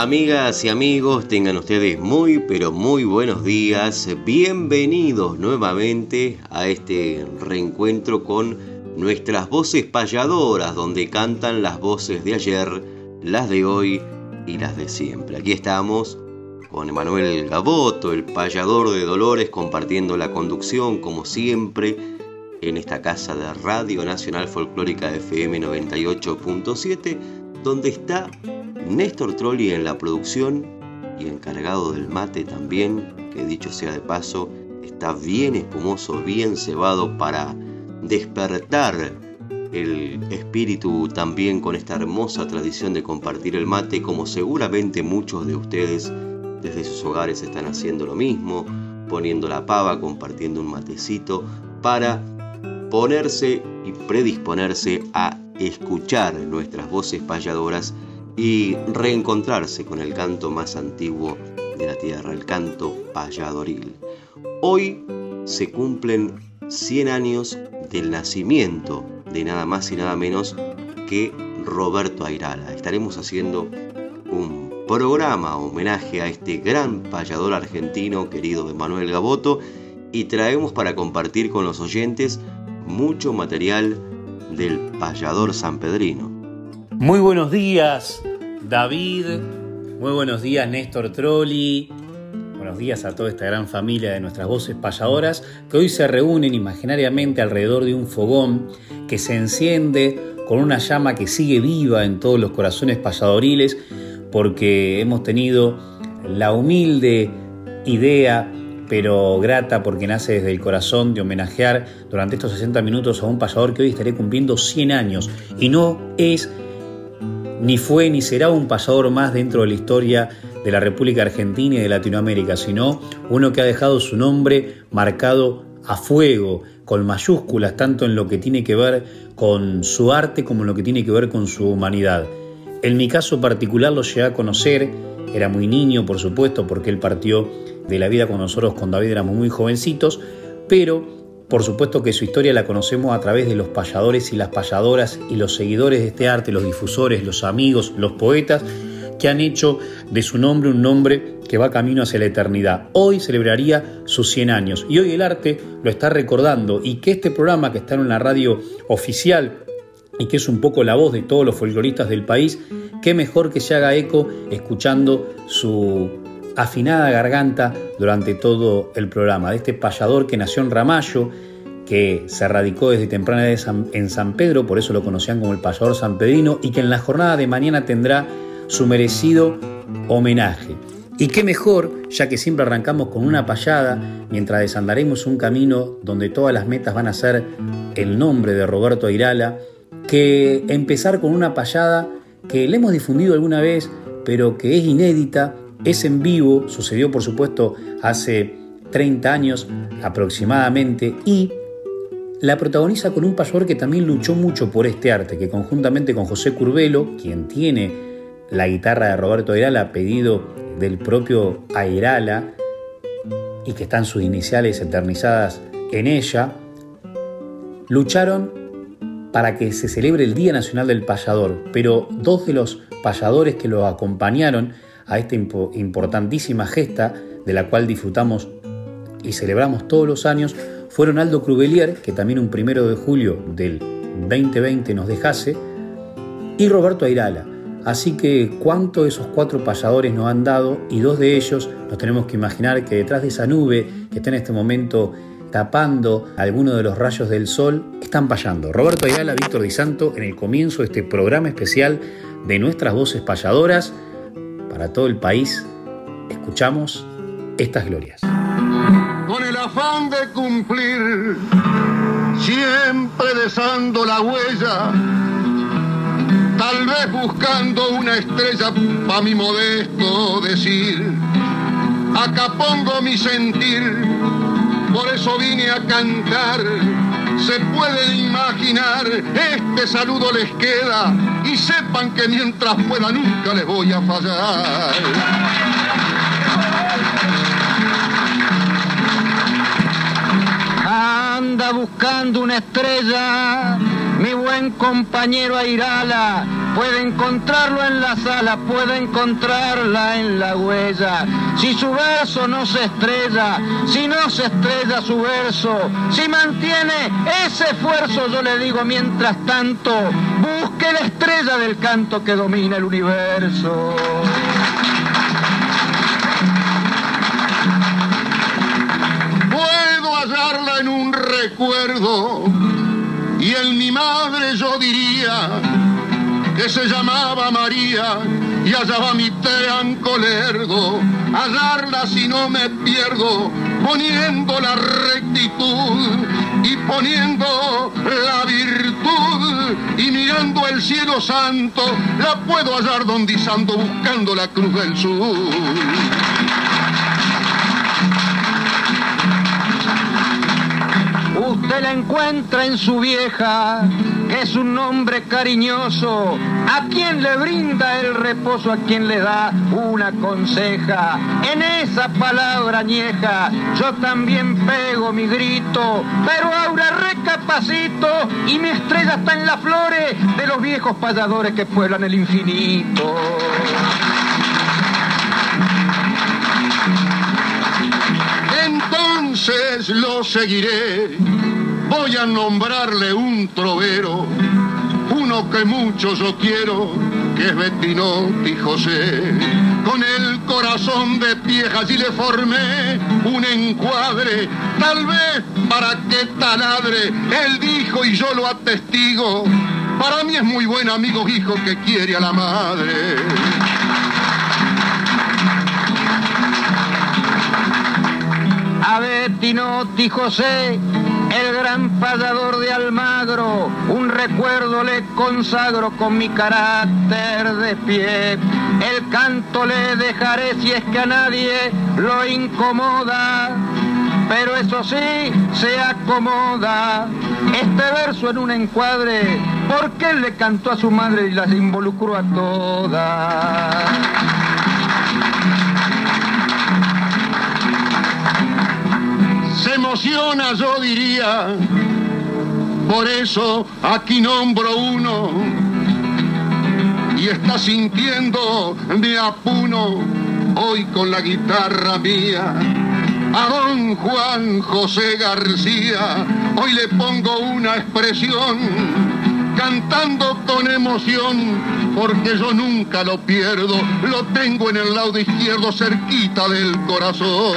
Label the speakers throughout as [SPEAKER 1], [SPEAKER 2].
[SPEAKER 1] Amigas y amigos, tengan ustedes muy pero muy buenos días. Bienvenidos nuevamente a este reencuentro con nuestras voces payadoras, donde cantan las voces de ayer, las de hoy y las de siempre. Aquí estamos con Emanuel Gaboto, el payador de Dolores, compartiendo la conducción como siempre en esta casa de Radio Nacional Folclórica FM 98.7, donde está Néstor Trolli en la producción y encargado del mate también, que dicho sea de paso, está bien espumoso, bien cebado para despertar el espíritu también con esta hermosa tradición de compartir el mate, como seguramente muchos de ustedes desde sus hogares están haciendo lo mismo, poniendo la pava, compartiendo un matecito, para ponerse y predisponerse a escuchar nuestras voces payadoras y reencontrarse con el canto más antiguo de la tierra, el canto payadoril. Hoy se cumplen 100 años del nacimiento de nada más y nada menos que Roberto Airala. Estaremos haciendo un programa homenaje a este gran payador argentino querido Manuel Gaboto y traemos para compartir con los oyentes mucho material del payador sanpedrino.
[SPEAKER 2] Muy buenos días, David. Muy buenos días, Néstor Trolli. Buenos días a toda esta gran familia de nuestras voces payadoras que hoy se reúnen imaginariamente alrededor de un fogón que se enciende con una llama que sigue viva en todos los corazones payadoriles porque hemos tenido la humilde idea pero grata porque nace desde el corazón de homenajear durante estos 60 minutos a un payador que hoy estaré cumpliendo 100 años y no es ni fue ni será un pasador más dentro de la historia de la República Argentina y de Latinoamérica, sino uno que ha dejado su nombre marcado a fuego, con mayúsculas, tanto en lo que tiene que ver con su arte como en lo que tiene que ver con su humanidad. En mi caso particular lo llegué a conocer, era muy niño, por supuesto, porque él partió de la vida con nosotros, con David éramos muy jovencitos, pero por supuesto que su historia la conocemos a través de los payadores y las payadoras y los seguidores de este arte, los difusores, los amigos, los poetas, que han hecho de su nombre un nombre que va camino hacia la eternidad. Hoy celebraría sus 100 años y hoy el arte lo está recordando y que este programa que está en la radio oficial y que es un poco la voz de todos los folcloristas del país, qué mejor que se haga eco escuchando su afinada garganta durante todo el programa, de este payador que nació en Ramallo, que se radicó desde temprana edad en San Pedro, por eso lo conocían como el payador sanpedrino, y que en la jornada de mañana tendrá su merecido homenaje. Y qué mejor, ya que siempre arrancamos con una payada, mientras desandaremos un camino donde todas las metas van a ser el nombre de Roberto Airala, que empezar con una payada que le hemos difundido alguna vez, pero que es inédita es en vivo, sucedió por supuesto hace 30 años aproximadamente y la protagoniza con un payador que también luchó mucho por este arte, que conjuntamente con José Curvelo, quien tiene la guitarra de Roberto Airala pedido del propio Airala y que están sus iniciales eternizadas en ella, lucharon para que se celebre el Día Nacional del Payador, pero dos de los payadores que lo acompañaron a esta importantísima gesta de la cual disfrutamos y celebramos todos los años fueron Aldo Crubelier, que también un primero de julio del 2020 nos dejase, y Roberto Airala. Así que cuánto esos cuatro payadores nos han dado y dos de ellos nos tenemos que imaginar que detrás de esa nube que está en este momento tapando algunos de los rayos del sol, están payando. Roberto Ayala, Víctor Di Santo, en el comienzo de este programa especial de nuestras voces payadoras para todo el país, escuchamos estas glorias.
[SPEAKER 3] Con el afán de cumplir, siempre desando la huella, tal vez buscando una estrella para mi modesto decir, acá pongo mi sentir por eso vine a cantar. Se puede imaginar, este saludo les queda y sepan que mientras pueda nunca les voy a fallar. Anda buscando una estrella, mi buen compañero Airala puede encontrarlo en la sala, puede encontrarla en la huella. Si su verso no se estrella, si no se estrella su verso, si mantiene ese esfuerzo, yo le digo mientras tanto, busque la estrella del canto que domina el universo. Puedo hallarla en un recuerdo y en mi madre yo diría que se llamaba María y allá va mi teanco lerdo, hallarla si no me pierdo, poniendo la rectitud y poniendo la virtud y mirando el cielo santo, la puedo hallar donde santo buscando la cruz del sur. Usted la encuentra en su vieja es un nombre cariñoso, a quien le brinda el reposo, a quien le da una conseja. En esa palabra añeja yo también pego mi grito, pero ahora recapacito y mi estrella está en las flores de los viejos payadores que pueblan el infinito. Entonces lo seguiré voy a nombrarle un trovero, uno que mucho yo quiero, que es Bettinotti José. Con el corazón de vieja y le formé un encuadre, tal vez para que taladre, él dijo y yo lo atestigo. Para mí es muy buen amigo hijo que quiere a la madre. A Bettinotti José el gran payador de Almagro, un recuerdo le consagro con mi carácter de pie. El canto le dejaré si es que a nadie lo incomoda, pero eso sí, se acomoda. Este verso en un encuadre, porque él le cantó a su madre y las involucró a todas. Se emociona, yo diría. Por eso aquí nombro uno y está sintiendo mi apuno hoy con la guitarra mía. A don Juan José García hoy le pongo una expresión cantando con emoción, porque yo nunca lo pierdo, lo tengo en el lado izquierdo cerquita del corazón.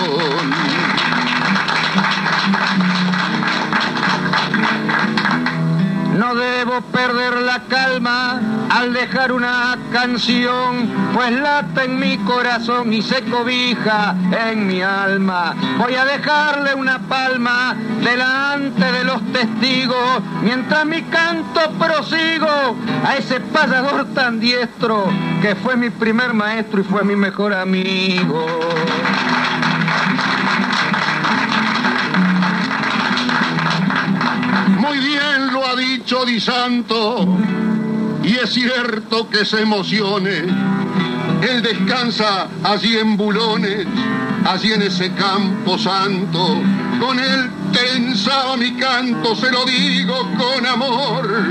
[SPEAKER 3] No debo perder la calma al dejar una canción, pues lata en mi corazón y se cobija en mi alma. Voy a dejarle una palma delante de los testigos, mientras mi canto prosigo a ese payador tan diestro que fue mi primer maestro y fue mi mejor amigo. Muy bien lo ha dicho Di Santo, y es cierto que se emocione. Él descansa allí en Bulones, allí en ese campo santo. Con él tensaba mi canto, se lo digo con amor.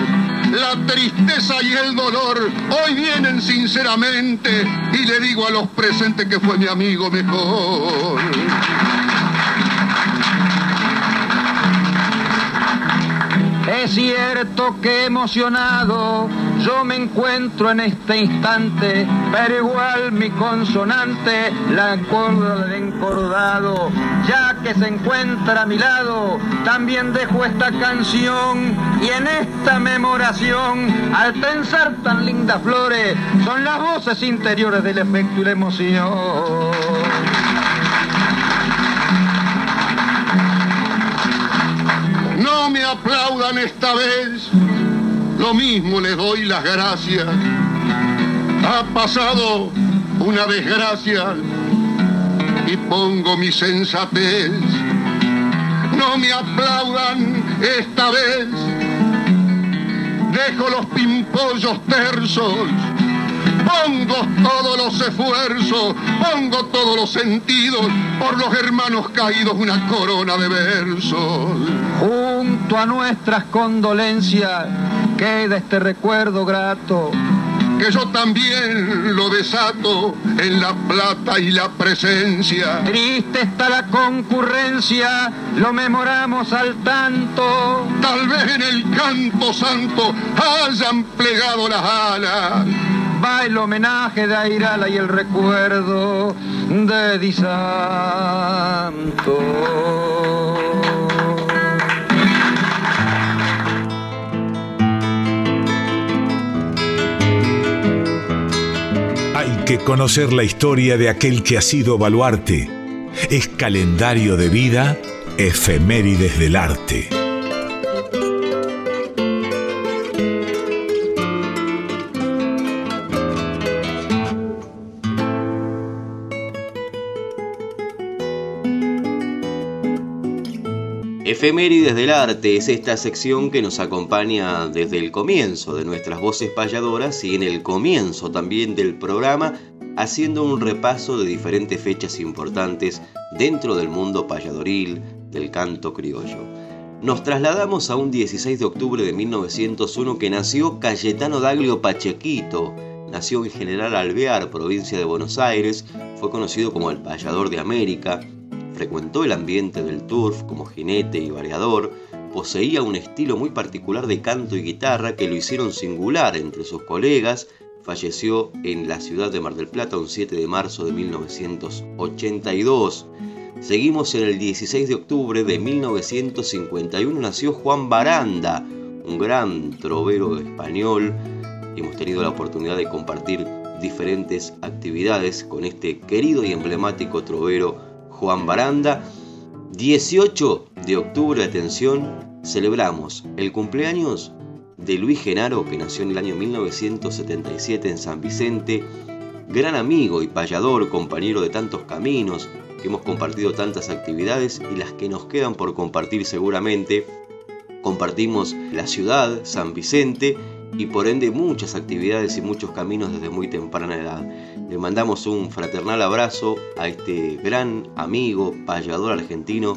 [SPEAKER 3] La tristeza y el dolor hoy vienen sinceramente y le digo a los presentes que fue mi amigo mejor. Es
[SPEAKER 4] cierto que emocionado yo me encuentro en este instante, pero igual mi consonante la acorda del encordado, ya que se encuentra a mi lado, también dejo esta canción y en esta memoración, al pensar tan lindas flores, son las voces interiores del efecto y la emoción.
[SPEAKER 3] No me aplaudan esta vez, lo mismo les doy las gracias. Ha pasado una desgracia y pongo mi sensatez. No me aplaudan esta vez, dejo los pimpollos tersos Pongo todos los esfuerzos, pongo todos los sentidos por los hermanos caídos, una corona de versos.
[SPEAKER 4] Junto a nuestras condolencias queda este recuerdo grato
[SPEAKER 3] que yo también lo desato en la plata y la presencia.
[SPEAKER 4] Triste está la concurrencia, lo memoramos al tanto.
[SPEAKER 3] Tal vez en el canto santo hayan plegado las alas
[SPEAKER 4] va el homenaje de Airala y el recuerdo de Di Santo.
[SPEAKER 5] Hay que conocer la historia de aquel que ha sido baluarte. Es calendario de vida, efemérides del arte.
[SPEAKER 1] Efemérides del Arte es esta sección que nos acompaña desde el comienzo de nuestras voces payadoras y en el comienzo también del programa, haciendo un repaso de diferentes fechas importantes dentro del mundo payadoril, del canto criollo. Nos trasladamos a un 16 de octubre de 1901 que nació Cayetano Daglio Pachequito. Nació en General Alvear, provincia de Buenos Aires, fue conocido como el payador de América, frecuentó el ambiente del turf como jinete y variador, poseía un estilo muy particular de canto y guitarra que lo hicieron singular entre sus colegas, falleció en la ciudad de Mar del Plata un 7 de marzo de 1982. Seguimos en el 16 de octubre de 1951 nació Juan Baranda, un gran trovero español. Hemos tenido la oportunidad de compartir diferentes actividades con este querido y emblemático trovero Juan Baranda. 18 de octubre, atención, celebramos el cumpleaños de Luis Genaro, que nació en el año 1977 en San Vicente, gran amigo y payador, compañero de tantos caminos, que hemos compartido tantas actividades y las que nos quedan por compartir seguramente. Compartimos la ciudad, San Vicente, y por ende muchas actividades y muchos caminos desde muy temprana edad. Le mandamos un fraternal abrazo a este gran amigo, payador argentino,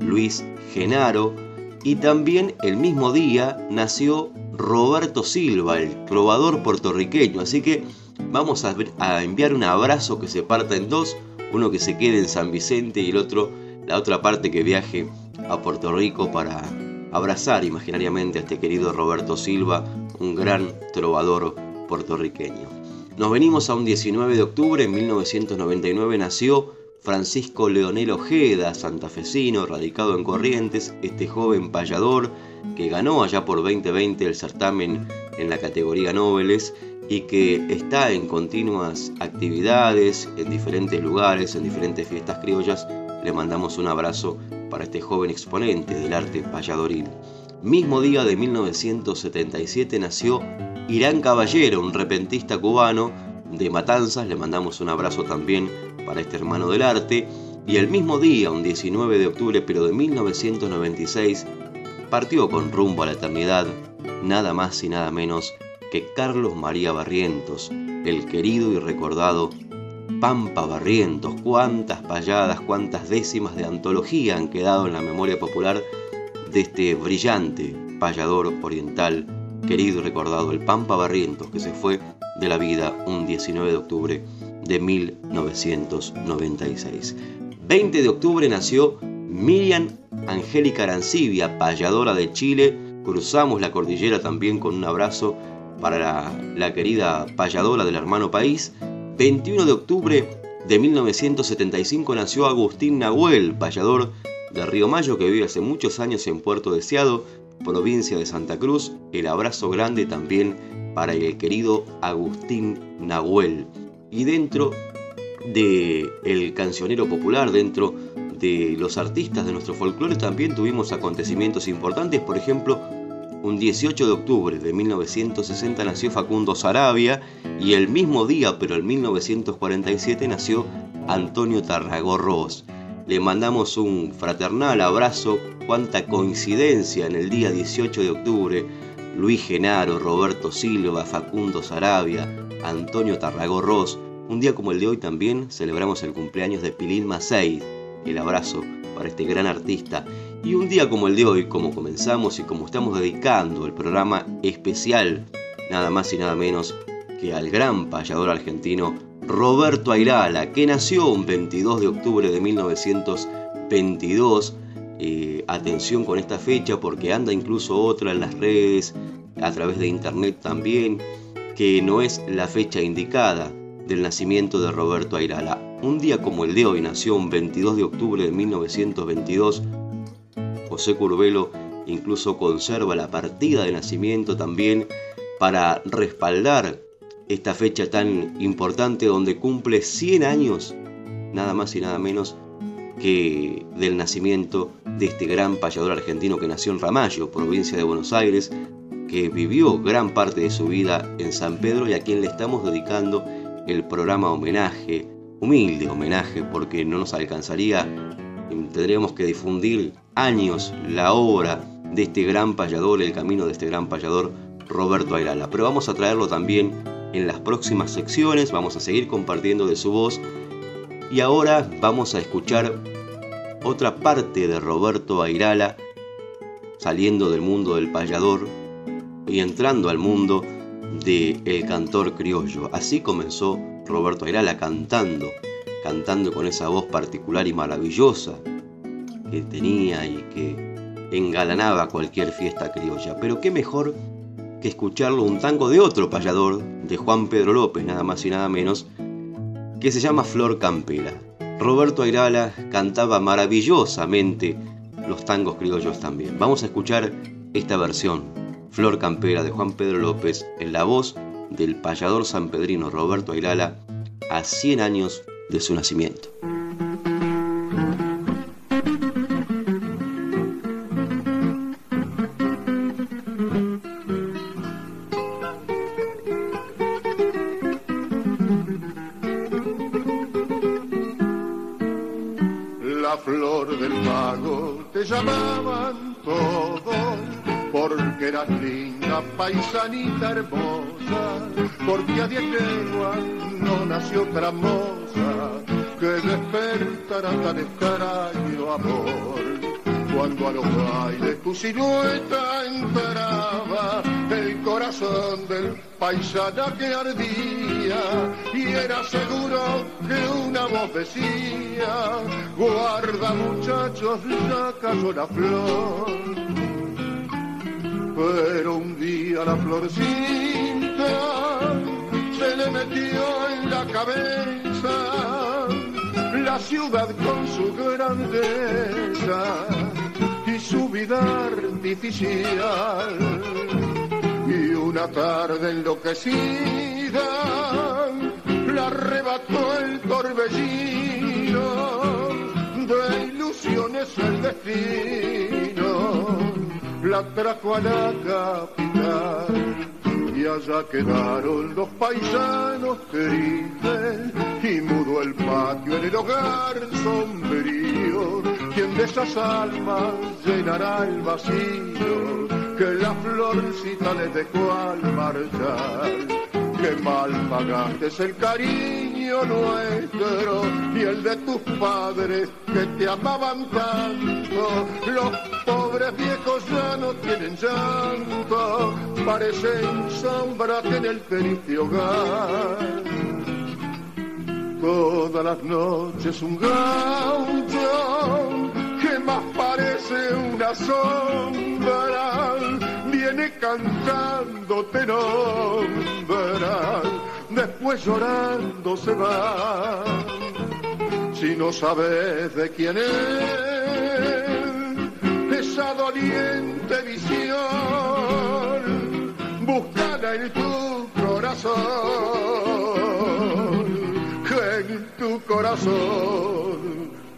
[SPEAKER 1] Luis Genaro. Y también el mismo día nació Roberto Silva, el trovador puertorriqueño. Así que vamos a, a enviar un abrazo que se parta en dos, uno que se quede en San Vicente y el otro, la otra parte que viaje a Puerto Rico para abrazar imaginariamente a este querido Roberto Silva, un gran trovador puertorriqueño. Nos venimos a un 19 de octubre, en 1999 nació Francisco Leonel Ojeda, santafesino, radicado en Corrientes, este joven payador que ganó allá por 2020 el certamen en la categoría Noveles y que está en continuas actividades en diferentes lugares, en diferentes fiestas criollas. Le mandamos un abrazo para este joven exponente del arte payadoril. Mismo día de 1977 nació Irán Caballero, un repentista cubano de Matanzas, le mandamos un abrazo también para este hermano del arte. Y el mismo día, un 19 de octubre, pero de 1996, partió con rumbo a la eternidad, nada más y nada menos que Carlos María Barrientos, el querido y recordado Pampa Barrientos, cuántas payadas, cuántas décimas de antología han quedado en la memoria popular de este brillante payador oriental, querido y recordado, el Pampa Barrientos, que se fue de la vida un 19 de octubre de 1996. 20 de octubre nació Miriam Angélica Arancibia, payadora de Chile, cruzamos la cordillera también con un abrazo para la, la querida payadora del hermano país. 21 de octubre de 1975 nació Agustín Nahuel, payador de Río Mayo que vive hace muchos años en Puerto Deseado, provincia de Santa Cruz. El abrazo grande también para el querido Agustín Nahuel. Y dentro del el cancionero popular, dentro de los artistas de nuestro folclore, también tuvimos acontecimientos importantes. Por ejemplo, un 18 de octubre de 1960 nació Facundo Sarabia y el mismo día, pero en 1947, nació Antonio Tarragorros. Le mandamos un fraternal abrazo, cuánta coincidencia en el día 18 de octubre. Luis Genaro, Roberto Silva, Facundo Sarabia, Antonio Tarragorros. Un día como el de hoy también celebramos el cumpleaños de Pilín Macei. El abrazo para este gran artista. Y un día como el de hoy, como comenzamos y como estamos dedicando el programa especial, nada más y nada menos que al gran payador argentino Roberto Airala, que nació un 22 de octubre de 1922. Eh, atención con esta fecha porque anda incluso otra en las redes, a través de internet también, que no es la fecha indicada del nacimiento de Roberto Airala. Un día como el de hoy nació un 22 de octubre de 1922. José Curvelo incluso conserva la partida de nacimiento también para respaldar esta fecha tan importante donde cumple 100 años, nada más y nada menos que del nacimiento de este gran payador argentino que nació en Ramallo, provincia de Buenos Aires, que vivió gran parte de su vida en San Pedro y a quien le estamos dedicando el programa homenaje humilde homenaje porque no nos alcanzaría, tendríamos que difundir años la obra de este gran payador, el camino de este gran payador Roberto Ayala. Pero vamos a traerlo también en las próximas secciones, vamos a seguir compartiendo de su voz y ahora vamos a escuchar otra parte de Roberto Airala saliendo del mundo del payador y entrando al mundo el cantor criollo. Así comenzó Roberto Ayrala cantando, cantando con esa voz particular y maravillosa que tenía y que engalanaba cualquier fiesta criolla. Pero qué mejor que escucharlo un tango de otro payador, de Juan Pedro López, nada más y nada menos, que se llama Flor Campera. Roberto Ayrala cantaba maravillosamente los tangos criollos también. Vamos a escuchar esta versión, Flor Campera de Juan Pedro López, en la voz del payador sanpedrino Roberto Ayrala a 100 años de su nacimiento.
[SPEAKER 6] Llamaban todos porque eras linda, paisanita hermosa, porque a diez no nació otra moza que despertara tan extraño amor. Cuando a los bailes tu silueta entraba, el corazón del paisana que ardía, y era seguro que una voz decía, guarda muchachos, ya cayó la flor pero un día la florcita se le metió en la cabeza la ciudad con su grandeza su vida artificial. Y una tarde enloquecida la arrebató el torbellino de ilusiones el destino la trajo a la capital y allá quedaron los paisanos tristes y mudó el patio en el hogar sombrío. Quien de esas almas llenará el vacío que la florcita le dejó al marchar? que mal pagaste el cariño nuestro y el de tus padres que te amaban tanto. Los pobres viejos ya no tienen llanto, parecen sombras en el triste hogar. Todas las noches un gaucho parece una sombra
[SPEAKER 3] viene cantando te nombra, después llorando se va. Si no sabes de quién es esa doliente visión, búscala en tu corazón, en tu corazón.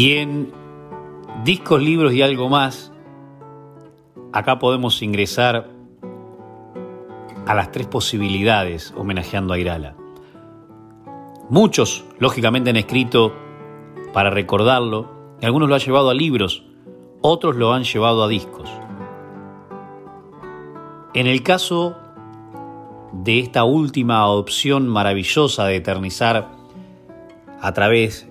[SPEAKER 2] Y en discos, libros y algo más, acá podemos ingresar a las tres posibilidades homenajeando a Irala. Muchos, lógicamente, han escrito para recordarlo, y algunos lo han llevado a libros, otros lo han llevado a discos. En el caso de esta última opción maravillosa de eternizar a través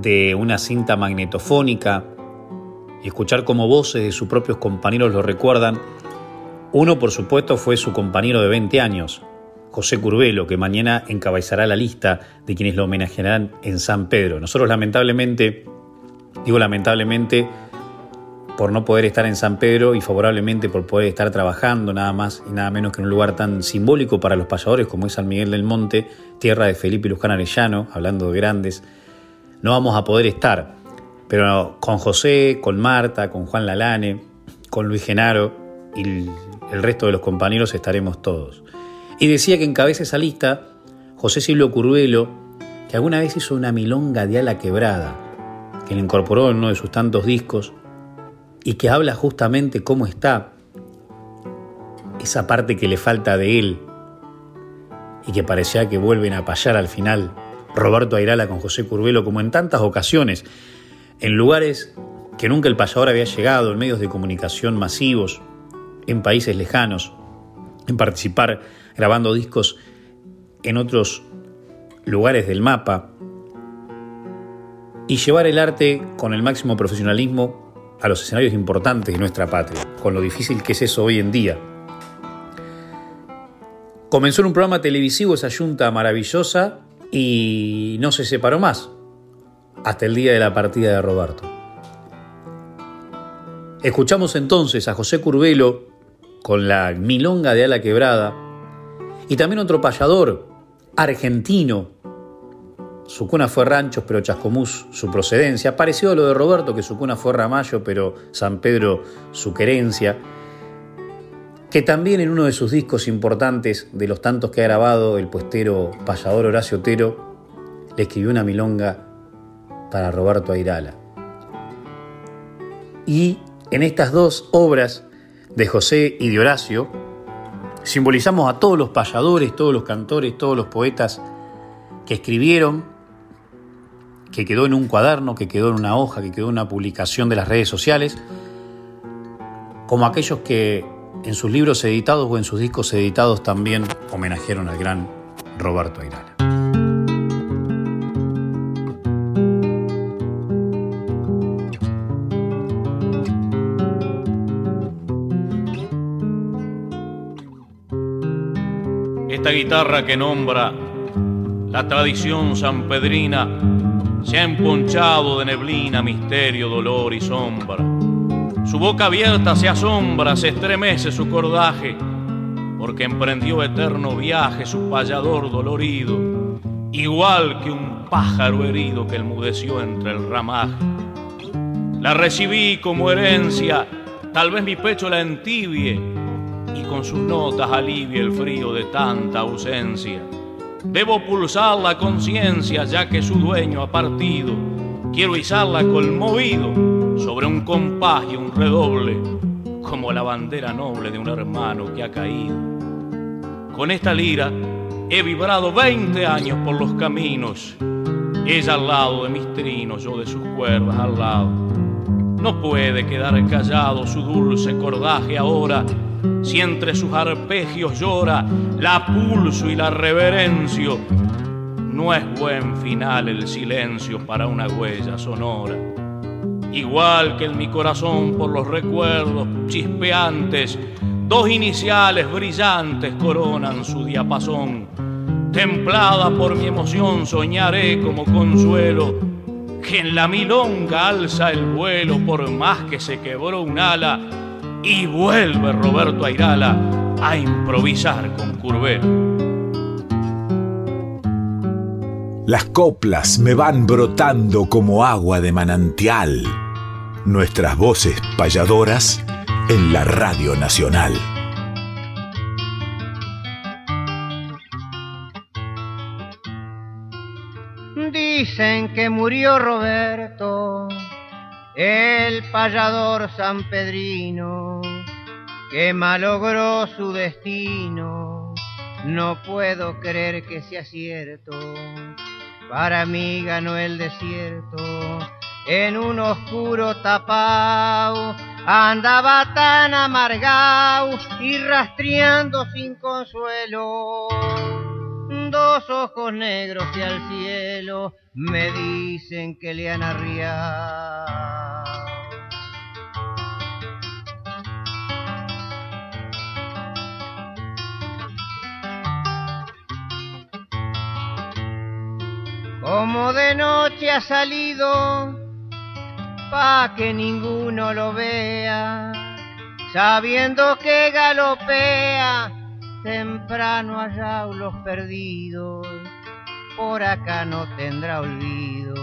[SPEAKER 2] de una cinta magnetofónica y escuchar cómo voces de sus propios compañeros lo recuerdan. Uno, por supuesto, fue su compañero de 20 años, José Curbelo, que mañana encabezará la lista de quienes lo homenajearán en San Pedro. Nosotros lamentablemente, digo lamentablemente, por no poder estar en San Pedro y favorablemente por poder estar trabajando nada más y nada menos que en un lugar tan simbólico para los payadores como es San Miguel del Monte, tierra de Felipe Luján Arellano, hablando de grandes, no vamos a poder estar. Pero con José, con Marta, con Juan Lalane, con Luis Genaro y el resto de los compañeros estaremos todos. Y decía que encabeza esa lista José Silvio Curvelo, que alguna vez hizo una milonga de ala quebrada, que le incorporó en uno de sus tantos discos y que habla justamente cómo está esa parte que le falta de él y que parecía que vuelven a payar al final Roberto Airala con José Curvelo, como en tantas ocasiones, en lugares que nunca el payador había llegado, en medios de comunicación masivos, en países lejanos, en participar grabando discos en otros lugares del mapa y llevar el arte con el máximo profesionalismo a los escenarios importantes de nuestra patria, con lo difícil que es eso hoy en día. Comenzó en un programa televisivo esa yunta maravillosa y no se separó más hasta el día de la partida de Roberto. Escuchamos entonces a José Curbelo con la milonga de ala quebrada y también otro payador argentino. Su cuna fue Ranchos, pero Chascomús su procedencia. Parecido a lo de Roberto, que su cuna fue Ramallo, pero San Pedro su querencia que también en uno de sus discos importantes, de los tantos que ha grabado el puestero payador Horacio Otero, le escribió una milonga para Roberto Airala. Y en estas dos obras de José y de Horacio, simbolizamos a todos los payadores, todos los cantores, todos los poetas que escribieron, que quedó en un cuaderno, que quedó en una hoja, que quedó en una publicación de las redes sociales, como aquellos que en sus libros editados o en sus discos editados también homenajearon al gran Roberto Airala.
[SPEAKER 7] Esta guitarra que nombra la tradición sanpedrina se ha emponchado de neblina, misterio, dolor y sombra su boca abierta se asombra, se estremece su cordaje, porque emprendió eterno viaje su payador dolorido, igual que un pájaro herido que enmudeció entre el ramaje. La recibí como herencia, tal vez mi pecho la entibie y con sus notas alivie el frío de tanta ausencia. Debo pulsar la conciencia ya que su dueño ha partido, quiero izarla conmovido sobre un compás y un redoble, como la bandera noble de un hermano que ha caído. Con esta lira He vibrado 20 años por los caminos, ella al lado de mis trinos, yo de sus cuerdas al lado. No puede quedar callado su dulce cordaje ahora, si entre sus arpegios llora la pulso y la reverencio. No es buen final el silencio para una huella sonora. Igual que en mi corazón por los recuerdos chispeantes, dos iniciales brillantes coronan su diapasón templada por mi emoción, soñaré como consuelo que en la milonga alza el vuelo por más que se quebró un ala y vuelve Roberto Airala a improvisar con Curbelo.
[SPEAKER 5] Las coplas me van brotando como agua de manantial. Nuestras voces payadoras en la Radio Nacional.
[SPEAKER 8] Dicen que murió Roberto, el payador sanpedrino, que malogró su destino. No puedo creer que sea cierto, para mí ganó el desierto en un oscuro tapao. Andaba tan amargado y rastreando sin consuelo dos ojos negros y al cielo me dicen que le han arriado. Como de noche ha salido, pa' que ninguno lo vea, sabiendo que galopea temprano allá los perdidos, por acá no tendrá olvido,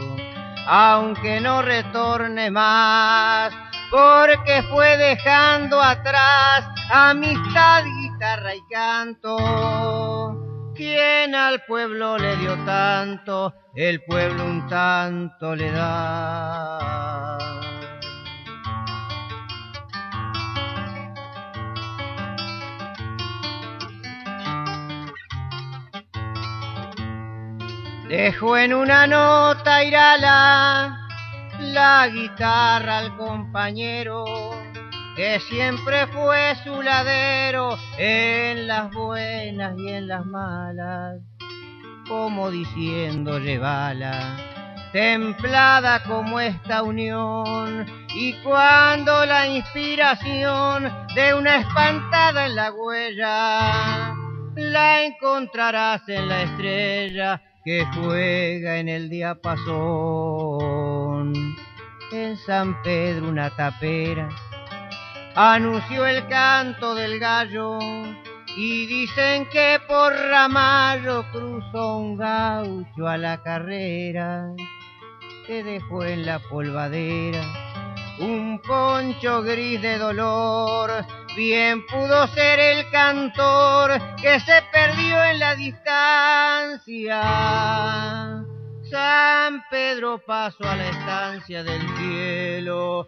[SPEAKER 8] aunque no retorne más, porque fue dejando atrás amistad, guitarra y canto. Quien al pueblo le dio tanto, el pueblo un tanto le da. Dejo en una nota irala la guitarra al compañero que siempre fue su ladero en las buenas y en las malas, como diciendo llevala, templada como esta unión, y cuando la inspiración de una espantada en la huella, la encontrarás en la estrella que juega en el diapasón. En San Pedro una tapera anunció el canto del gallo y dicen que por Ramallo cruzó un gaucho a la carrera que dejó en la polvadera un poncho gris de dolor Bien pudo ser el cantor que se perdió en la distancia. San Pedro pasó a la estancia del cielo,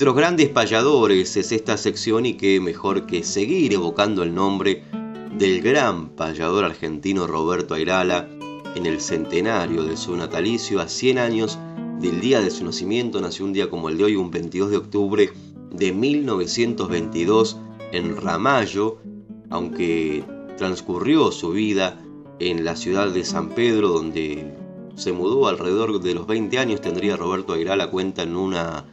[SPEAKER 1] Nuestros grandes payadores es esta sección y qué mejor que seguir evocando el nombre del gran payador argentino Roberto Airala en el centenario de su natalicio a 100 años del día de su nacimiento, nació un día como el de hoy, un 22 de octubre de 1922 en Ramallo, aunque transcurrió su vida en la ciudad de San Pedro, donde se mudó alrededor de los 20 años, tendría Roberto Airala cuenta en una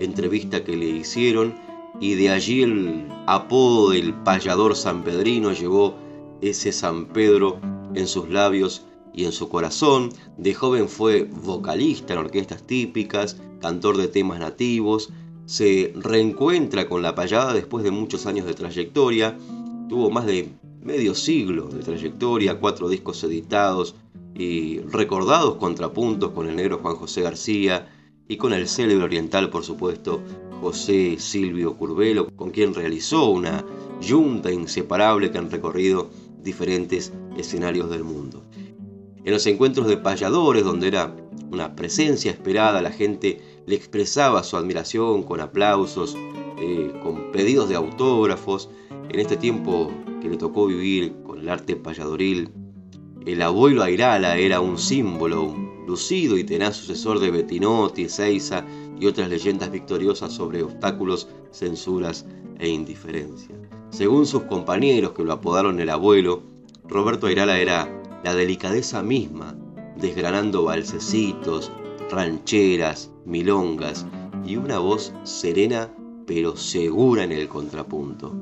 [SPEAKER 1] entrevista que le hicieron y de allí el apodo del payador sanpedrino llevó ese San Pedro en sus labios y en su corazón. De joven fue vocalista en orquestas típicas, cantor de temas nativos. Se reencuentra con la payada después de muchos años de trayectoria. Tuvo más de medio siglo de trayectoria, cuatro discos editados y recordados contrapuntos con el negro Juan José García y con el célebre oriental, por supuesto, José Silvio Curvelo, con quien realizó una yunta inseparable que han recorrido diferentes escenarios del mundo. En los encuentros de payadores, donde era una presencia esperada, la gente le expresaba su admiración con aplausos, eh, con pedidos de autógrafos. En este tiempo que le tocó vivir con el arte payadoril, el abuelo Airala era un símbolo, un lucido y tenaz sucesor de Bettinotti, Seiza y otras leyendas victoriosas sobre obstáculos, censuras e indiferencia. Según sus compañeros que lo apodaron el abuelo, Roberto Airala era la delicadeza misma, desgranando balsecitos, rancheras, milongas y una voz serena pero segura en el contrapunto.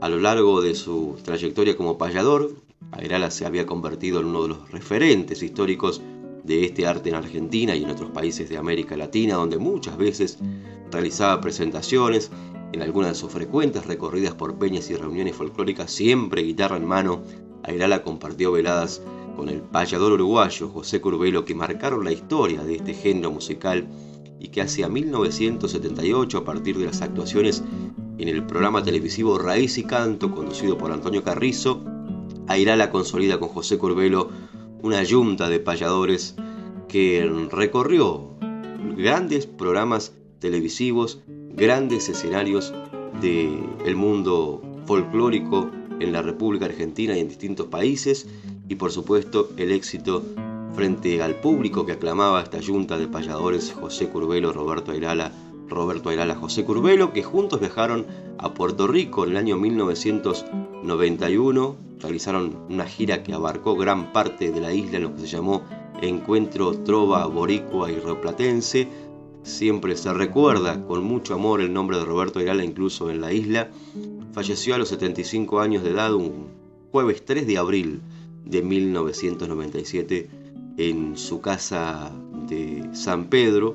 [SPEAKER 1] A lo largo de su trayectoria como payador, Airala se había convertido en uno de los referentes históricos de este arte en Argentina y en otros países de América Latina, donde muchas veces realizaba presentaciones en algunas de sus frecuentes recorridas por peñas y reuniones folclóricas, siempre guitarra en mano, Airala compartió veladas con el payador uruguayo José Curvelo que marcaron la historia de este género musical y que hacia 1978, a partir de las actuaciones en el programa televisivo Raíz y Canto, conducido por Antonio Carrizo, Airala consolida con José Curvelo una yunta de payadores que recorrió grandes programas televisivos, grandes escenarios del mundo folclórico en la República Argentina y en distintos países y por supuesto el éxito frente al público que aclamaba esta yunta de payadores José Curvelo, Roberto Airala, Roberto Airala, José Curvelo, que juntos viajaron a Puerto Rico en el año 1991, realizaron una gira que abarcó gran parte de la isla en lo que se llamó Encuentro Trova Boricua y Replatense, Siempre se recuerda con mucho amor el nombre de Roberto Airala incluso en la isla. Falleció a los 75 años de edad un jueves 3 de abril de 1997 en su casa de San Pedro.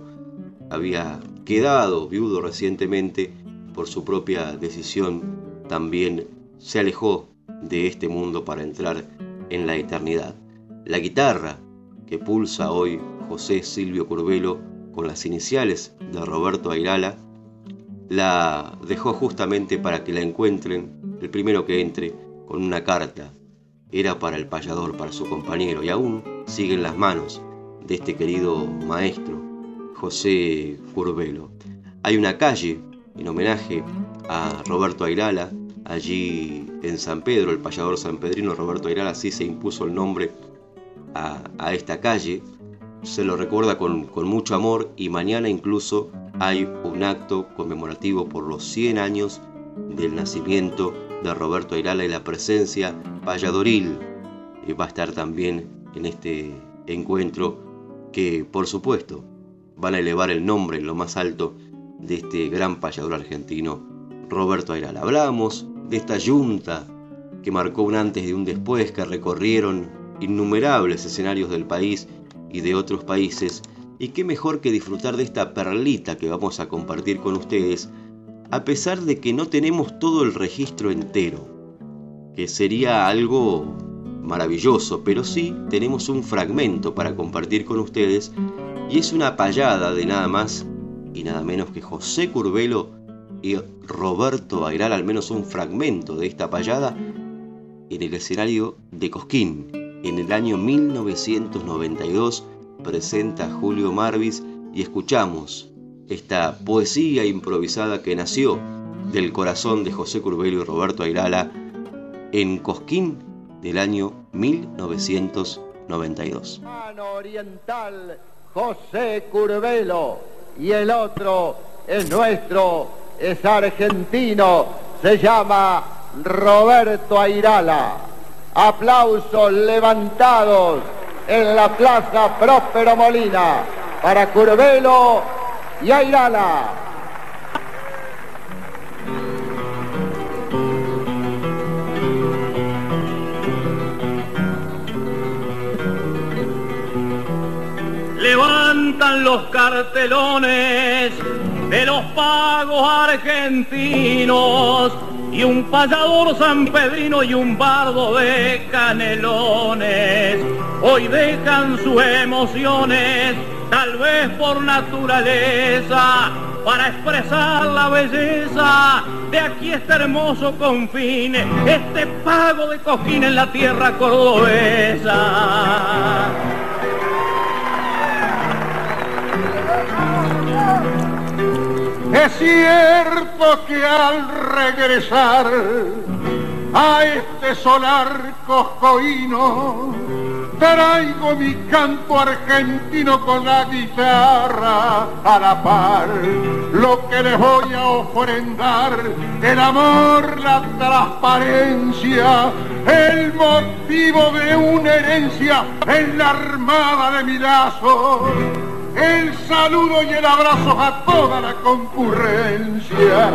[SPEAKER 1] Había quedado viudo recientemente por su propia decisión. También se alejó de este mundo para entrar en la eternidad. La guitarra que pulsa hoy José Silvio Curvelo con las iniciales de Roberto Airala, la dejó justamente para que la encuentren el primero que entre con una carta. Era para el payador, para su compañero, y aún siguen las manos de este querido maestro, José Curvelo. Hay una calle en homenaje a Roberto Airala, allí en San Pedro, el payador sanpedrino Roberto Airala sí se impuso el nombre a, esta calle, se lo recuerda con, mucho amor y mañana incluso hay un acto conmemorativo por los 100 años del nacimiento de Roberto Airala y la presencia valladoril va a estar también en este encuentro que por supuesto van a elevar el nombre en lo más alto de este gran payador argentino Roberto Airala. Hablamos de esta yunta que marcó un antes y un después, que recorrieron innumerables escenarios del país y de otros países, y qué mejor que disfrutar de esta perlita que vamos a compartir con ustedes, a pesar de que no tenemos todo el registro entero, que sería algo maravilloso, pero sí tenemos un fragmento para compartir con ustedes, y es una payada de nada más y nada menos que José Curvelo y Roberto Bairal, al menos un fragmento de esta payada, en el escenario de Cosquín, en el año 1992 presenta Julio Marvis y escuchamos esta poesía improvisada que nació del corazón de José Curbelo y Roberto Airala en Cosquín del año 1992.
[SPEAKER 4] oriental José Curbelo y el otro es nuestro, es argentino, se llama Roberto Airala aplausos levantados en la Plaza Próspero Molina para Curvelo y Airala.
[SPEAKER 7] Cantan los cartelones de los pagos argentinos y un payador sanpedrino y un bardo de canelones. Hoy dejan sus emociones, tal vez por naturaleza, para expresar la belleza de aquí este hermoso confín, este pago de cojín en la tierra cordobesa.
[SPEAKER 9] Es cierto que al regresar a este solar coscoíno, traigo mi canto argentino con la guitarra a la par. Lo que les voy a ofrendar, el amor, la transparencia, el motivo de una herencia en la armada de mi lazo el saludo y el abrazo a toda la concurrencia.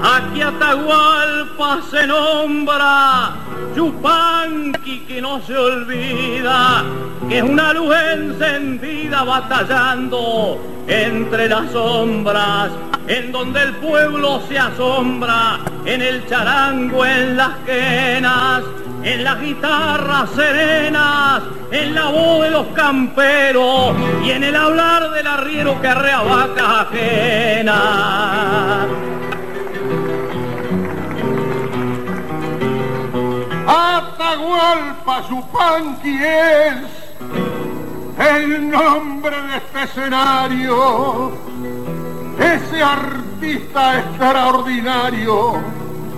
[SPEAKER 7] Aquí Atahualpa se nombra Chupanqui que no se olvida, que es una luz encendida batallando entre las sombras, en donde el pueblo se asombra, en el charango, en las quenas, en las guitarras serenas, en la voz de los camperos y en el hablar del arriero que arrea vacas ajenas.
[SPEAKER 9] Atahualpa Yupanqui es el nombre de este escenario, ese artista extraordinario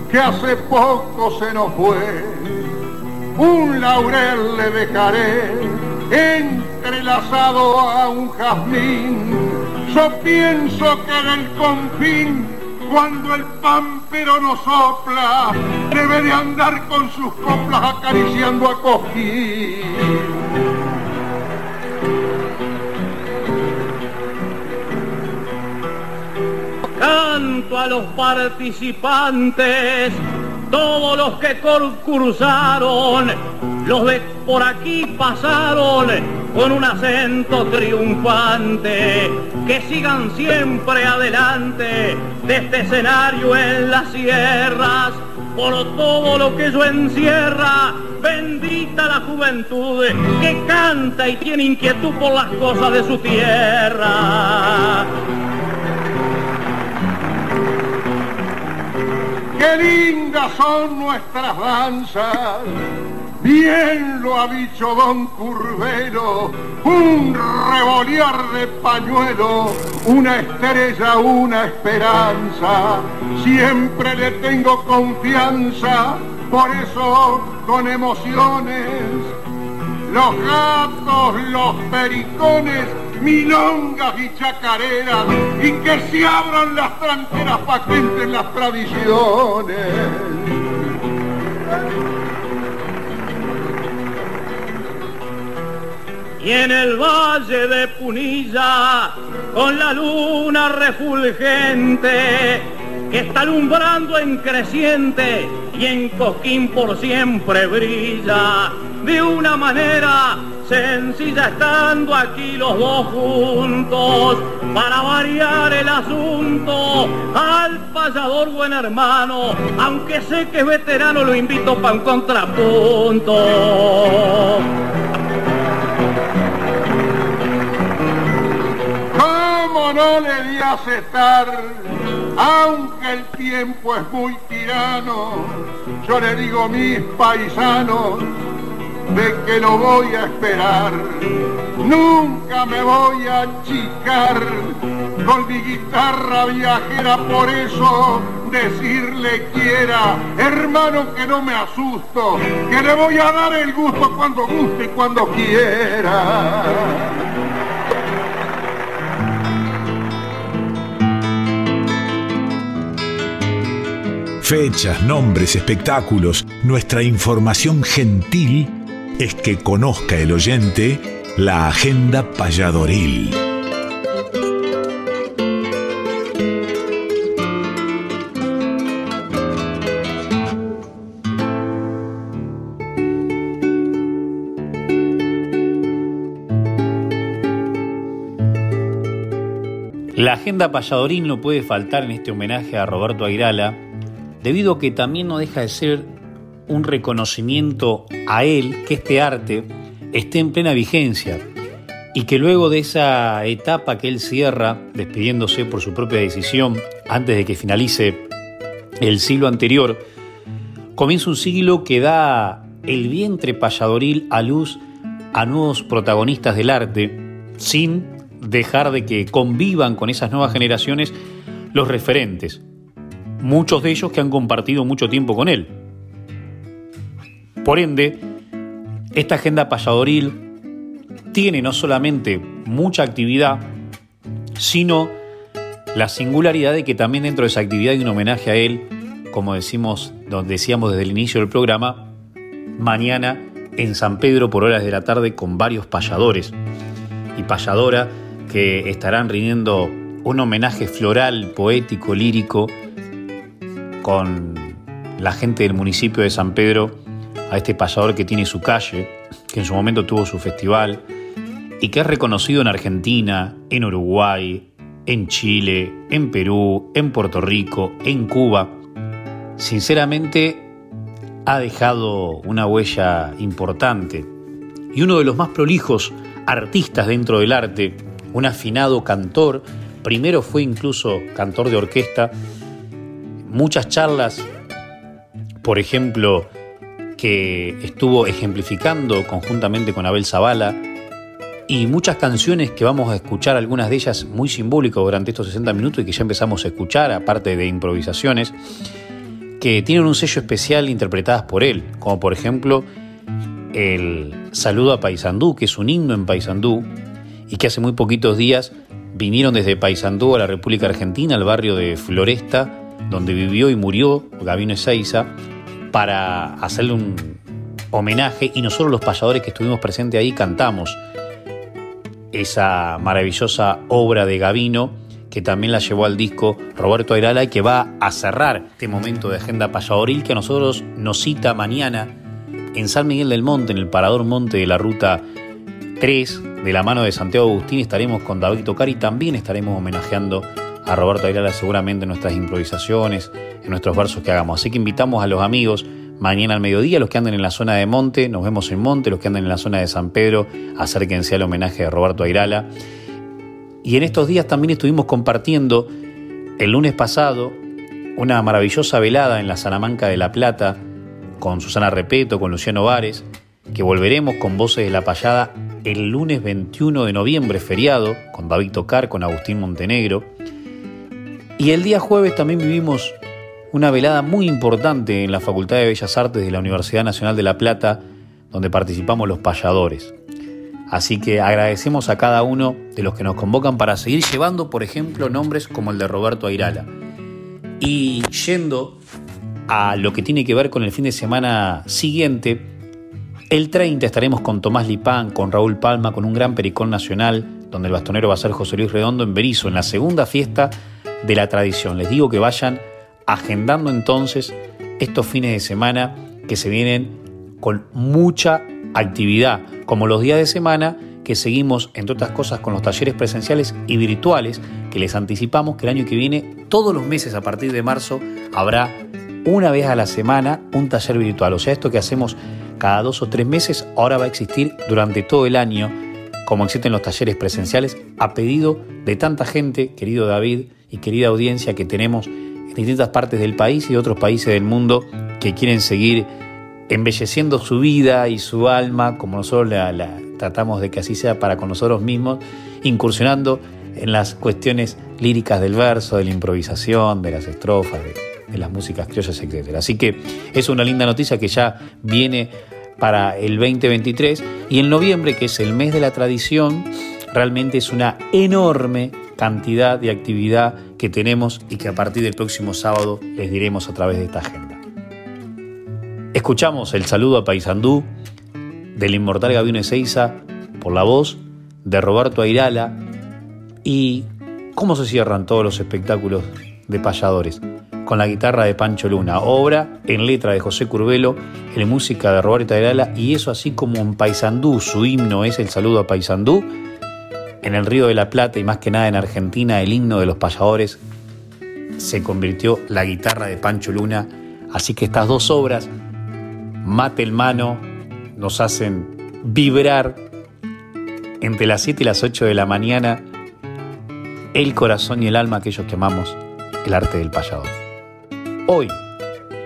[SPEAKER 9] que hace poco se nos fue. Un laurel le dejaré entrelazado a un jazmín. Yo pienso que en el confín cuando el pampero nos sopla, debe de andar con sus coplas acariciando a Cojín.
[SPEAKER 7] Canto a los participantes, todos los que concursaron, los de por aquí pasaron con un acento triunfante, que sigan siempre adelante de este escenario en las sierras, por todo lo que eso encierra, bendita la juventud que canta y tiene inquietud por las cosas de su tierra.
[SPEAKER 9] Qué lindas son nuestras danzas Bien lo ha dicho don Curvelo, un revolear de pañuelo, una estrella, una esperanza. Siempre le tengo confianza, por eso con emociones. Los gatos, los pericones, milongas y chacareras, y que se abran las tranqueras para que entren las tradiciones.
[SPEAKER 7] y en el valle de Punilla, con la luna refulgente, que está alumbrando en creciente y en Coquín por siempre brilla, de una manera sencilla estando aquí los dos juntos, para variar el asunto, al payador buen hermano, aunque sé que es veterano, lo invito para un contrapunto.
[SPEAKER 9] no le di a aceptar, aunque el tiempo es muy tirano, yo le digo mis paisanos de que lo voy a esperar, nunca me voy a achicar con mi guitarra viajera, por eso decirle quiera, hermano que no me asusto, que le voy a dar el gusto cuando guste y cuando quiera.
[SPEAKER 5] fechas, nombres, espectáculos, nuestra información gentil es que conozca el oyente la agenda payadoril.
[SPEAKER 2] La agenda payadorín no puede faltar en este homenaje a Roberto Aguirala, debido a que también no deja de ser un reconocimiento a él que este arte esté en plena vigencia y que luego de esa etapa que él cierra, despidiéndose por su propia decisión antes de que finalice el siglo anterior, comienza un siglo que da el vientre payadoril a luz a nuevos protagonistas del arte, sin dejar de que convivan con esas nuevas generaciones los referentes, muchos de ellos que han compartido mucho tiempo con él. Por ende, esta agenda payadoril tiene no solamente mucha actividad, sino la singularidad de que también dentro de esa actividad hay un homenaje a él, como decimos, decíamos desde el inicio del programa, mañana en San Pedro por horas de la tarde con varios payadores y payadora que estarán rindiendo un homenaje floral, poético, lírico con la gente del municipio de San Pedro a este payador que tiene su calle, que en su momento tuvo su festival, y que es reconocido en Argentina, en Uruguay, en Chile, en Perú, en Puerto Rico, en Cuba, sinceramente ha dejado una huella importante y uno de los más prolijos artistas dentro del arte, un afinado cantor, primero fue incluso cantor de orquesta, muchas charlas, por ejemplo, que estuvo ejemplificando conjuntamente con Abel Zavala, y muchas canciones que vamos a escuchar, algunas de ellas muy simbólicas durante estos 60 minutos y que ya empezamos a escuchar, aparte de improvisaciones, que tienen un sello especial interpretadas por él, como por ejemplo el Saludo a Paysandú, que es un himno en Paysandú y que hace muy poquitos días vinieron desde Paysandú a la República Argentina, al barrio de Floresta, donde vivió y murió Gabino Ezeiza, para hacerle un homenaje y nosotros los payadores que estuvimos presentes ahí cantamos esa maravillosa obra de Gavino que también la llevó al disco Roberto Ayrala y que va a cerrar este momento de agenda payadoril que a nosotros nos cita mañana en San Miguel del Monte, en el Parador Monte de la Ruta 3, de la mano de Santiago Agustín, estaremos con David Tocar y también estaremos homenajeando a Roberto Ayrala seguramente en nuestras improvisaciones, en nuestros versos que hagamos. Así que invitamos a los amigos mañana al mediodía. Los que anden en la zona de Monte, nos vemos en Monte. Los que anden en la zona de San Pedro, acérquense al homenaje de Roberto Airala. Y en estos días también estuvimos compartiendo el lunes pasado una maravillosa velada en la Salamanca de La Plata con Susana Repeto, con Luciano Vares, que volveremos con Voces de la Payada el lunes 21 de noviembre, feriado, con David Tocar, con Agustín Montenegro. Y el día jueves también vivimos una velada muy importante en la Facultad de Bellas Artes de la Universidad Nacional de La Plata, donde participamos los payadores. Así que agradecemos a cada uno de los que nos convocan para seguir llevando, por ejemplo, nombres como el de Roberto Airala. Y yendo a lo que tiene que ver con el fin de semana siguiente, el 30 estaremos con Tomás Lipán, con Raúl Palma, con un gran pericón nacional, donde el bastonero va a ser José Luis Redondo en Berizo, en la segunda fiesta de la tradición. Les digo que vayan agendando entonces estos fines de semana que se vienen con mucha actividad, como los días de semana que seguimos, entre otras cosas, con los talleres presenciales y virtuales, que les anticipamos que el año que viene, todos los meses a partir de marzo, habrá una vez a la semana un taller virtual. O sea, esto que hacemos cada dos o tres meses, ahora va a existir durante todo el año, como existen los talleres presenciales, a pedido de tanta gente, querido David y querida audiencia que tenemos distintas partes del país y otros países del mundo que quieren seguir embelleciendo su vida y su alma, como nosotros la, tratamos de que así sea para con nosotros mismos, incursionando en las cuestiones líricas del verso, de la improvisación, de las estrofas, de, de las músicas criollas, etc. Así que es una linda noticia que ya viene para el 2023 y en noviembre, que es el mes de la tradición, realmente es una enorme cantidad de actividad que tenemos y que a partir del próximo sábado les diremos a través de esta agenda. Escuchamos el saludo a Paysandú del inmortal Gabino Ezeiza por la voz de Roberto Airala y cómo se cierran todos los espectáculos de payadores con la guitarra de Pancho Luna, obra en letra de José Curvelo, en música de Roberto Airala y eso así como en Paysandú, su himno es el saludo a Paysandú, en el Río de la Plata y más que nada en Argentina, el himno de los payadores se convirtió la guitarra de Pancho Luna. Así que estas dos obras, Mate el Mano, nos hacen vibrar entre las 7 y las 8 de la mañana el corazón y el alma aquellos que amamos el arte del payador. Hoy,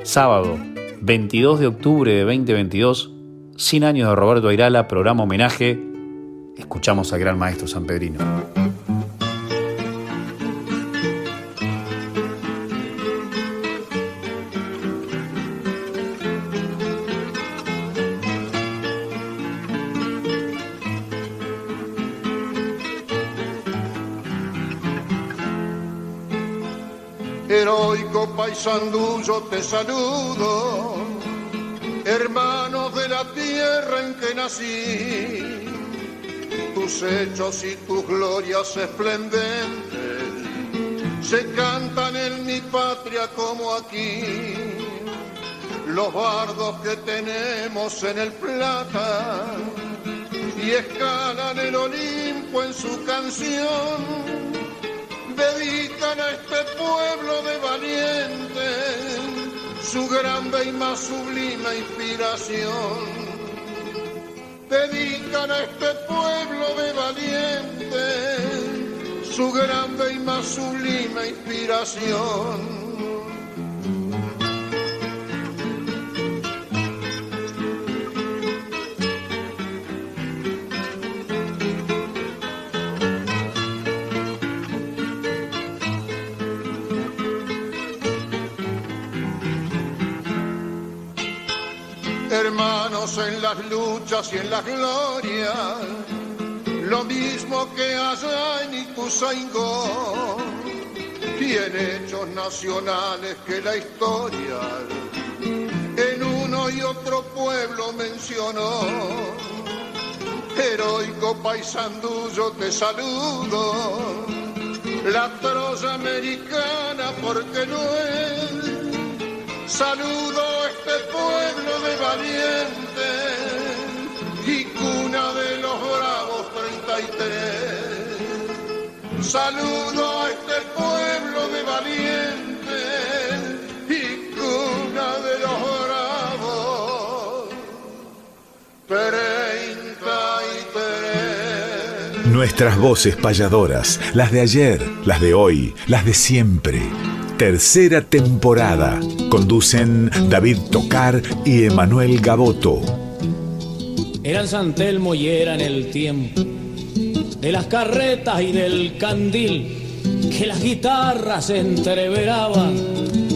[SPEAKER 2] sábado 22 de octubre de 2022, 100 años de Roberto Airala, programa homenaje, escuchamos al gran maestro San Pedrino.
[SPEAKER 10] Heroico paisandullo te saludo, hermanos de la tierra en que nací. Tus hechos y tus glorias esplendentes se cantan en mi patria como aquí. Los bardos que tenemos en el plata y escalan el Olimpo en su canción dedican a este pueblo de valientes su grande y más sublime inspiración. Dedican a este pueblo de valientes su grande y más sublime inspiración. Luchas y en las glorias, lo mismo que allá en Ituzaingó, tiene hechos nacionales que la historia en uno y otro pueblo mencionó. Heroico paisandullo te saludo, la Troya americana porque no es. Saludo a este pueblo de valientes Saludo a este pueblo de valientes y cuna de los bravos.
[SPEAKER 5] Nuestras voces payadoras, las de ayer, las de hoy, las de siempre. Tercera temporada. Conducen David Tocar y Emanuel Gaboto.
[SPEAKER 7] Eran San Telmo y eran el tiempo de las carretas y del candil, que las guitarras entreveraban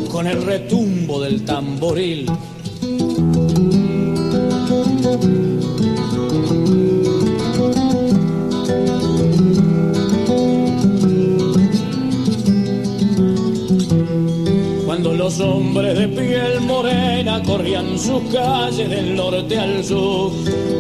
[SPEAKER 7] con el retumbo del tamboril. Los hombres de piel morena corrían sus calles del norte al sur,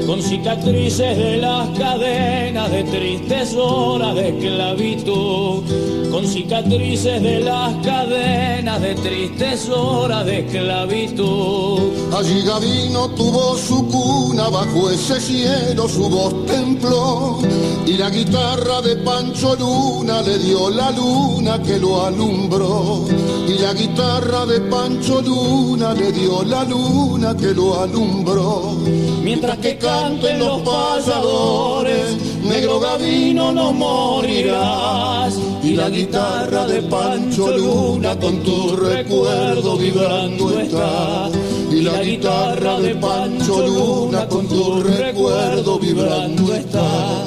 [SPEAKER 7] con cicatrices de las cadenas de tristes horas de esclavitud, con cicatrices de las cadenas de tristes horas de esclavitud.
[SPEAKER 10] Allí Gavino tuvo su cuna, bajo ese cielo su voz templó, y la guitarra de Pancho Luna le dio la luna que lo alumbró, y la guitarra de Pancho Luna le dio la luna que lo alumbró.
[SPEAKER 7] Mientras que canten los pasadores, negro gavino no morirás. Y la guitarra de Pancho Luna con tu recuerdo vibrando está. Y la guitarra de Pancho Luna con tu recuerdo vibrando está.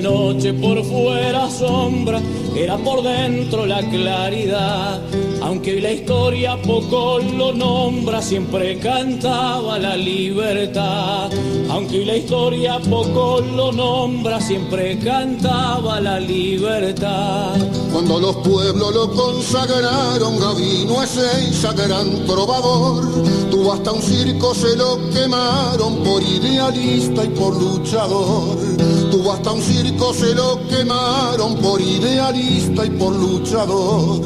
[SPEAKER 7] Noche por fuera sombra, era por dentro la claridad. Aunque la historia poco lo nombra, siempre cantaba la libertad. Aunque la historia poco lo nombra, siempre cantaba la libertad.
[SPEAKER 10] Cuando los pueblos lo consagraron, Gavino ese gran trovador, tuvo hasta un circo, se lo quemaron por idealista y por luchador. Tuvo hasta un circo, se lo quemaron por idealista y por luchador.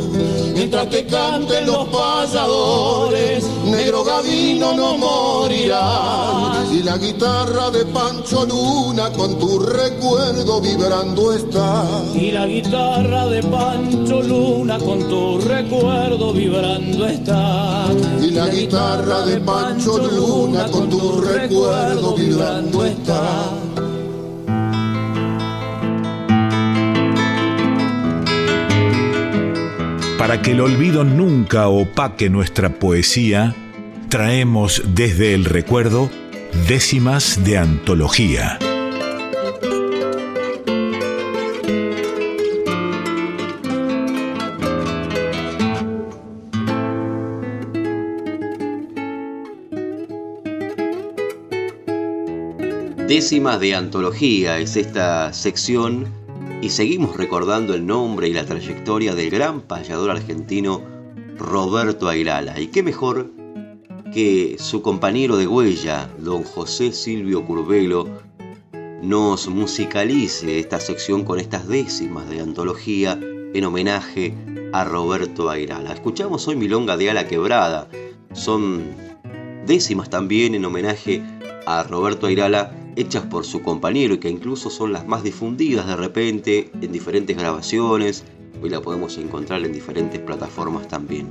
[SPEAKER 10] Mientras que canten los payadores, negro Gavino no morirá. Y la guitarra de Pancho Luna con tu recuerdo vibrando está.
[SPEAKER 11] Y la guitarra de Pancho Luna con tu recuerdo vibrando está.
[SPEAKER 10] Y la guitarra de Pancho Luna con tu recuerdo vibrando está.
[SPEAKER 5] Para que el olvido nunca opaque nuestra poesía, traemos desde el recuerdo décimas de antología.
[SPEAKER 1] Décimas de antología es esta sección y seguimos recordando el nombre y la trayectoria del gran payador argentino Roberto Airala. Y qué mejor que su compañero de huella, don José Silvio Curvelo, nos musicalice esta sección con estas décimas de antología en homenaje a Roberto Airala. Escuchamos hoy Milonga de Ala Quebrada. Son décimas también en homenaje a Roberto Airala hechas por su compañero y que incluso son las más difundidas de repente en diferentes grabaciones. Hoy la podemos encontrar en diferentes plataformas también.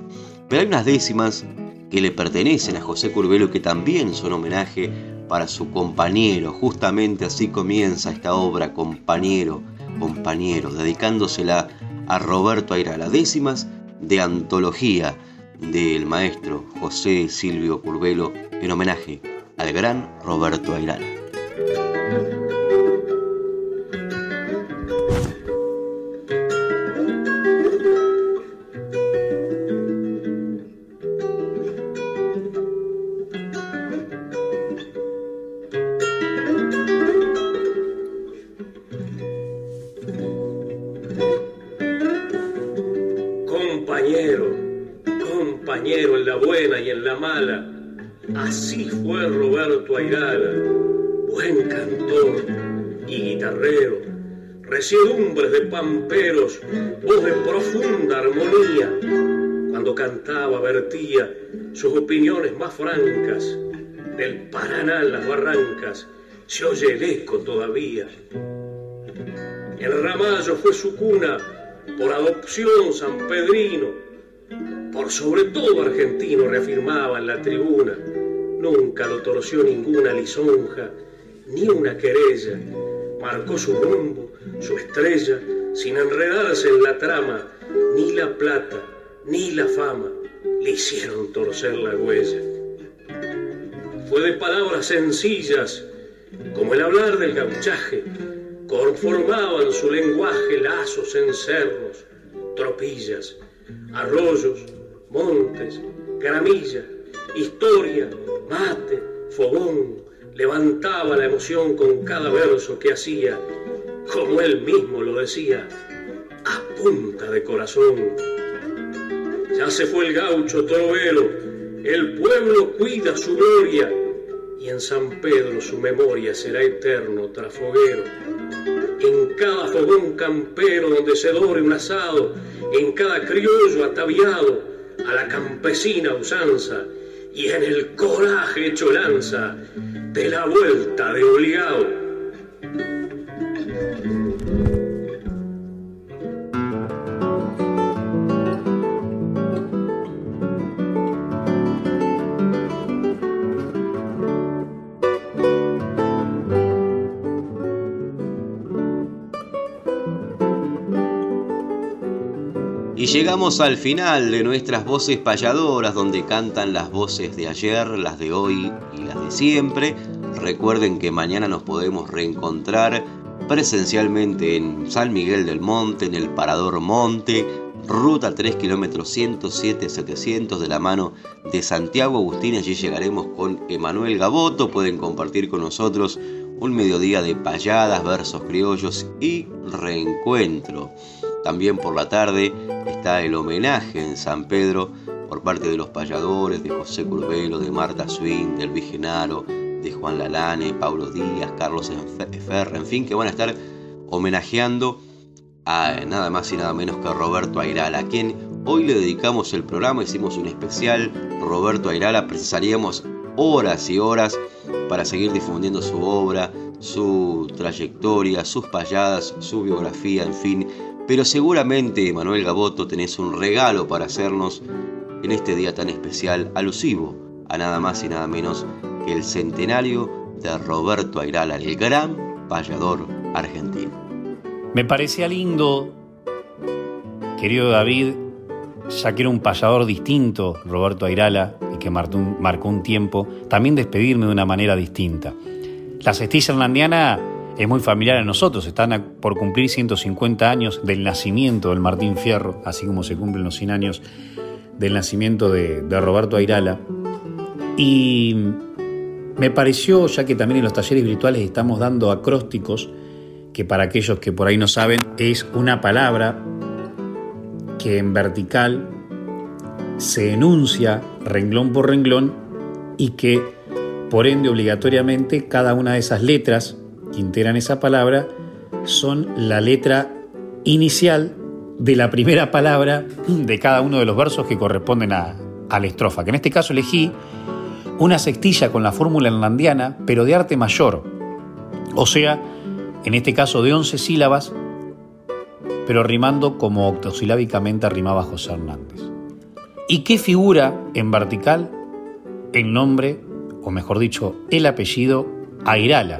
[SPEAKER 1] Pero hay unas décimas que le pertenecen a José Curvelo que también son homenaje para su compañero. Justamente así comienza esta obra, compañero, compañero, dedicándosela a Roberto Airala. Décimas de antología del maestro José Silvio Curvelo en homenaje al gran Roberto Airala.
[SPEAKER 12] Mala, así fue Roberto Airala buen cantor y guitarrero, residumbres de pamperos, voz de profunda armonía. Cuando cantaba vertía sus opiniones más francas, del Paraná en las barrancas se oye el eco todavía. El Ramallo fue su cuna, por adopción San Pedrino, por sobre todo argentino reafirmaba en la tribuna. Nunca lo torció ninguna lisonja, ni una querella. Marcó su rumbo, su estrella, sin enredarse en la trama, ni la plata, ni la fama le hicieron torcer la huella. Fue de palabras sencillas, como el hablar del gauchaje, conformaban su lenguaje lazos en cerros, tropillas, arroyos, montes, gramilla, historia, mate, fogón, levantaba la emoción con cada verso que hacía, como él mismo lo decía, a punta de corazón. Ya se fue el gaucho trovero, el pueblo cuida su gloria, y en San Pedro su memoria será eterno trafoguero. En cada fogón campero donde se dore un asado, en cada criollo ataviado a la campesina usanza, y en el coraje hecho lanza, de la vuelta de obligado.
[SPEAKER 1] Llegamos al final de nuestras voces payadoras, donde cantan las voces de ayer, las de hoy y las de siempre. Recuerden que mañana nos podemos reencontrar presencialmente en San Miguel del Monte, en el Parador Monte, ruta 3 kilómetros 107-700 de la mano de Santiago Agustín. Allí llegaremos con Emanuel Gaboto. Pueden compartir con nosotros un mediodía de payadas, versos criollos y reencuentro. También por la tarde está el homenaje en San Pedro por parte de los payadores, de José Curvelo, de Marta Swin, del Vigenaro, de Juan Lalane, Pablo Díaz, Carlos Ferra, en fin, que van a estar homenajeando a nada más y nada menos que Roberto Ayrala, a quien hoy le dedicamos el programa, hicimos un especial, Roberto Ayrala, precisaríamos horas y horas para seguir difundiendo su obra, su trayectoria, sus payadas, su biografía, en fin. Pero seguramente, Manuel Gaboto, tenés un regalo para hacernos en este día tan especial, alusivo a nada más y nada menos que el centenario de Roberto Ayrala, el gran payador argentino.
[SPEAKER 2] Me parecía lindo, querido David, ya que era un payador distinto, Roberto Ayrala, y que marcó un, tiempo, también despedirme de una manera distinta. La cestilla hernandiana es muy familiar a nosotros, están por cumplir 150 años del nacimiento del Martín Fierro, así como se cumplen los 100 años del nacimiento de, de Roberto Ayrala. Y me pareció, ya que también en los talleres virtuales estamos dando acrósticos, que para aquellos que por ahí no saben, es una palabra que en vertical se enuncia renglón por renglón y que por ende obligatoriamente cada una de esas letras que integran esa palabra son la letra inicial de la primera palabra de cada uno de los versos que corresponden a, la estrofa, que en este caso elegí una sextilla con la fórmula hernandiana, pero de arte mayor, o sea, en este caso de 11 sílabas pero rimando como octosilábicamente rimaba José Hernández. ¿Y qué figura en vertical? El nombre, o mejor dicho, el apellido Airala.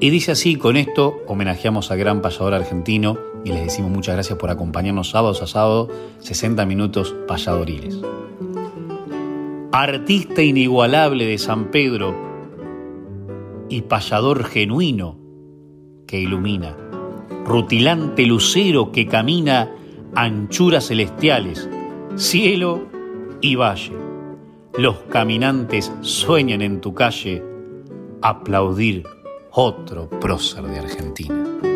[SPEAKER 2] Y dice así, con esto homenajeamos al gran payador argentino y les decimos muchas gracias por acompañarnos sábados a sábado, 60 minutos payadoriles. Artista inigualable de San Pedro y payador genuino que ilumina rutilante lucero que camina anchuras celestiales, cielo y valle. Los caminantes sueñan en tu calle aplaudir otro prócer de Argentina.